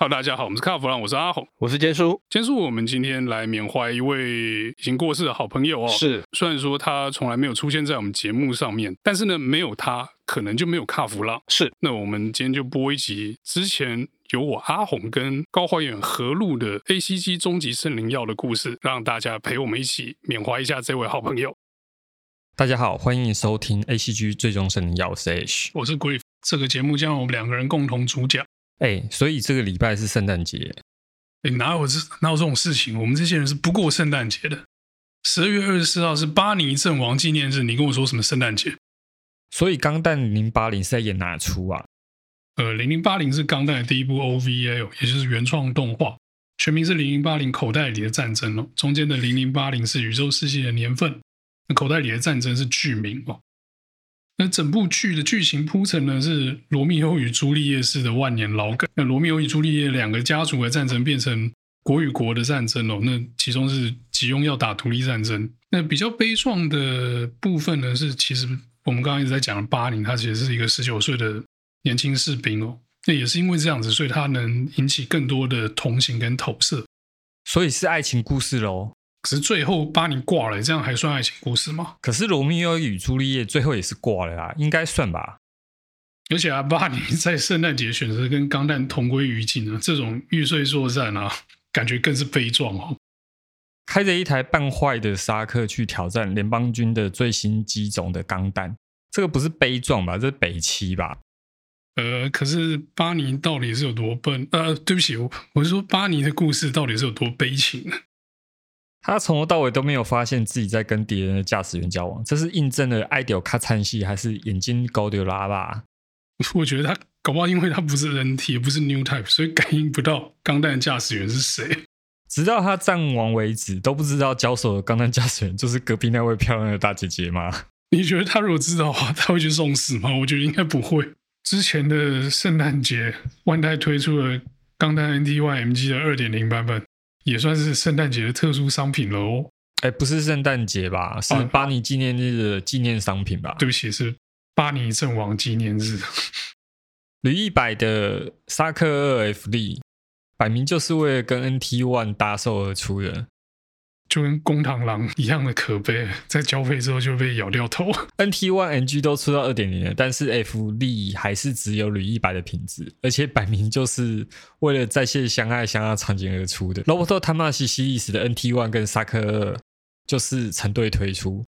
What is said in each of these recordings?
Hello，大家好，我们是卡弗朗，我是阿红，我是坚叔。坚叔，我们今天来缅怀一位已经过世的好朋友哦。是，虽然说他从来没有出现在我们节目上面，但是呢，没有他，可能就没有卡弗朗。是，那我们今天就播一集之前由我阿红跟高怀远合录的 ACG 终极圣灵药的故事，让大家陪我们一起缅怀一下这位好朋友。大家好，欢迎收听 ACG 最终圣灵药 H，我是 Griff，这个节目将由我们两个人共同主讲。哎，所以这个礼拜是圣诞节。哎，哪有这哪有这种事情？我们这些人是不过圣诞节的。十二月二十四号是巴尼阵亡纪念日，你跟我说什么圣诞节？所以《钢弹零零八零》是在演哪出啊？呃，零零八零是钢弹的第一部 OVA，也就是原创动画，全名是《零零八零口袋里的战争》哦。中间的零零八零是宇宙世纪的年份，那口袋里的战争是剧名哦。那整部剧的剧情铺陈呢，是罗密欧与朱丽叶式的万年老梗。那罗密欧与朱丽叶两个家族的战争变成国与国的战争哦。那其中是吉翁要打独立战争。那比较悲壮的部分呢，是其实我们刚刚一直在讲的巴林，他其实是一个十九岁的年轻士兵哦。那也是因为这样子，所以他能引起更多的同情跟投射。所以是爱情故事喽。可是最后巴尼挂了，这样还算爱情故事吗？可是罗密欧与朱丽叶最后也是挂了啊，应该算吧。而且啊，巴尼在圣诞节选择跟钢弹同归于尽啊，这种玉碎作战啊，感觉更是悲壮哦。开着一台半坏的沙克去挑战联邦军的最新机种的钢弹，这个不是悲壮吧？这是北七吧？呃，可是巴尼到底是有多笨？呃，对不起，我我是说巴尼的故事到底是有多悲情呢？他从头到尾都没有发现自己在跟敌人的驾驶员交往，这是印证了爱丢卡惨戏还是眼睛高丢拉吧？我觉得他搞不好，因为他不是人体，也不是 New Type，所以感应不到钢弹驾驶员是谁。直到他战亡为止，都不知道交手的钢弹驾驶员就是隔壁那位漂亮的大姐姐吗？你觉得他如果知道的话，他会去送死吗？我觉得应该不会。之前的圣诞节，万代推出了钢弹 NTYMG 的二点零版本。也算是圣诞节的特殊商品了哦。哎，不是圣诞节吧？是巴尼纪念日的纪念商品吧？对不起，是巴尼阵亡纪念日。吕一百的沙克二 F D，，摆明就是为了跟 NT One 搭售而出的。就跟公螳螂一样的可悲，在交配之后就被咬掉头。NT One NG 都出到二点零了，但是 F 力还是只有铝一百的品质，而且摆明就是为了再现相爱相爱场景而出的。Roboto Tamashii 系列史的 NT One 跟萨克二就是成对推出，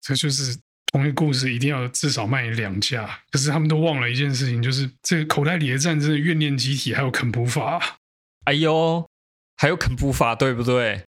这就是同一个故事，一定要至少卖两架。可是他们都忘了一件事情，就是这个口袋里的战争的怨念机体还有肯普法。哎呦，还有肯普法，对不对？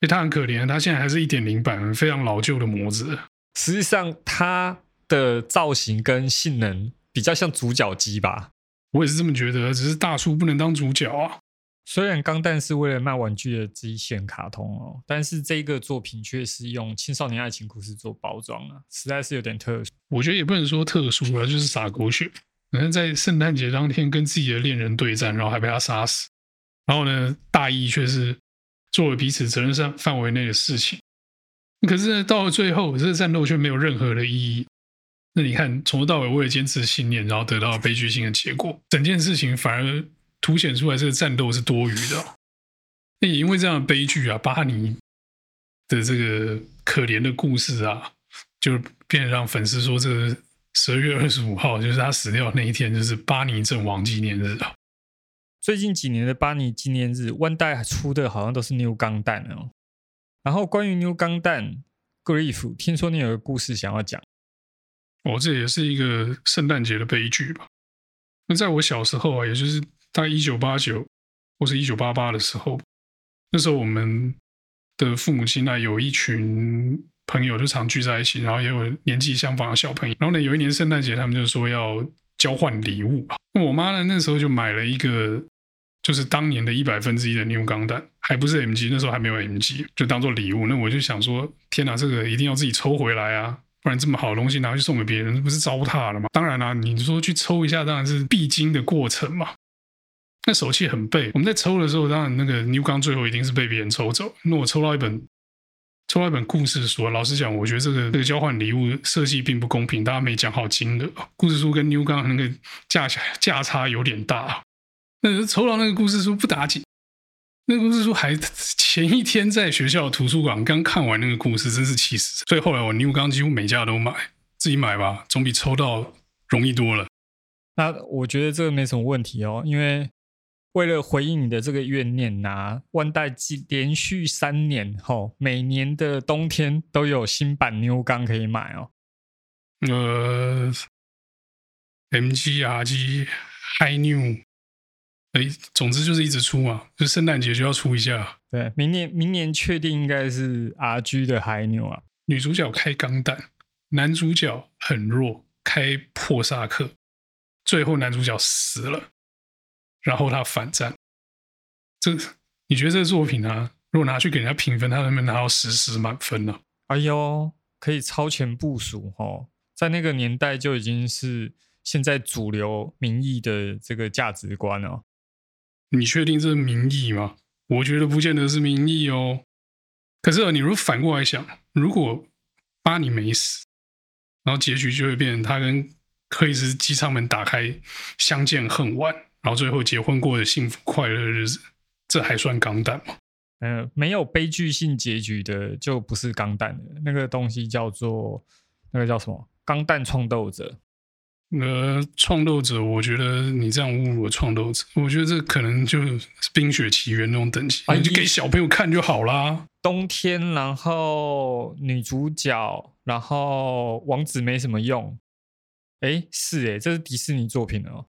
所以他很可怜，他现在还是一点零版，非常老旧的模子。实际上，它的造型跟性能比较像主角机吧？我也是这么觉得，只是大叔不能当主角啊。虽然钢弹是为了卖玩具的机器人卡通哦，但是这个作品却是用青少年爱情故事做包装啊，实在是有点特殊。我觉得也不能说特殊了，就是洒狗血。可能在圣诞节当天跟自己的恋人对战，然后还被他杀死，然后呢，大意却是。做了彼此责任上范围内的事情，可是，到了最后，这个战斗却没有任何的意义。那你看，从头到尾为了坚持信念，然后得到悲剧性的结果，整件事情反而凸显出来这个战斗是多余的。那也因为这样的悲剧啊，巴尼的这个可怜的故事啊，就变得让粉丝说，这十二月二十五号就是他死掉那一天，就是巴尼阵亡纪念日啊。最近几年的巴尼纪念日，万代出的好像都是 New 钢弹哦。然后关于 New 钢弹 Grief，听说你有个故事想要讲。哦，这也是一个圣诞节的悲剧吧？那在我小时候啊，也就是大概一九八九或是一九八八的时候，那时候我们的父母亲呢，有一群朋友就常聚在一起，然后也有年纪相仿的小朋友。然后呢，有一年圣诞节，他们就说要交换礼物吧。那我妈呢，那时候就买了一个。就是当年的一百分之一的 New 钢弹，还不是 MG，那时候还没有 MG，就当做礼物。那我就想说，天哪，这个一定要自己抽回来啊，不然这么好的东西拿去送给别人，不是糟蹋了吗？当然啦、你说去抽一下，当然是必经的过程嘛。那手气很背，我们在抽的时候，当然那个 New 钢最后一定是被别人抽走。那我抽到一本，抽到一本故事书。老实讲，我觉得这个这个交换礼物设计并不公平，大家没讲好金额。故事书跟 New 钢那个价价差有点大。那抽到那个故事书不打紧，那个故事书还前一天在学校图书馆刚看完那个故事，真是气死。所以后来我牛刚几乎每家都买，自己买吧，总比抽到容易多了。那我觉得这个没什么问题哦，因为为了回应你的这个怨念呐、啊，万代记连续三年后，每年的冬天都有新版牛钢可以买哦。呃，MG、RG、High New。哎，总之就是一直出嘛，就圣诞节就要出一下。对，明年明年确定应该是 RG 的海牛啊。女主角开钢弹，男主角很弱，开破萨克，最后男主角死了，然后他反战。这你觉得这个作品啊，如果拿去给人家评分，他能不能拿到十十满分呢？哎呦，可以超前部署哦，在那个年代就已经是现在主流民意的这个价值观哦。你确定这是民意吗？我觉得不见得是民意哦。可是你如果反过来想，如果巴尼没死，然后结局就会变成他跟克里斯机舱门打开，相见恨晚，然后最后结婚过的幸福快乐的日子，这还算钢弹吗？呃，没有悲剧性结局的就不是钢弹了。那个东西叫做那个叫什么？钢弹创斗者。呃，创斗者，我觉得你这样侮辱了创斗者，我觉得这可能就是《冰雪奇缘》那种等级，你就给小朋友看就好啦。冬天，然后女主角，然后王子没什么用。哎，是哎，这是迪士尼作品哦。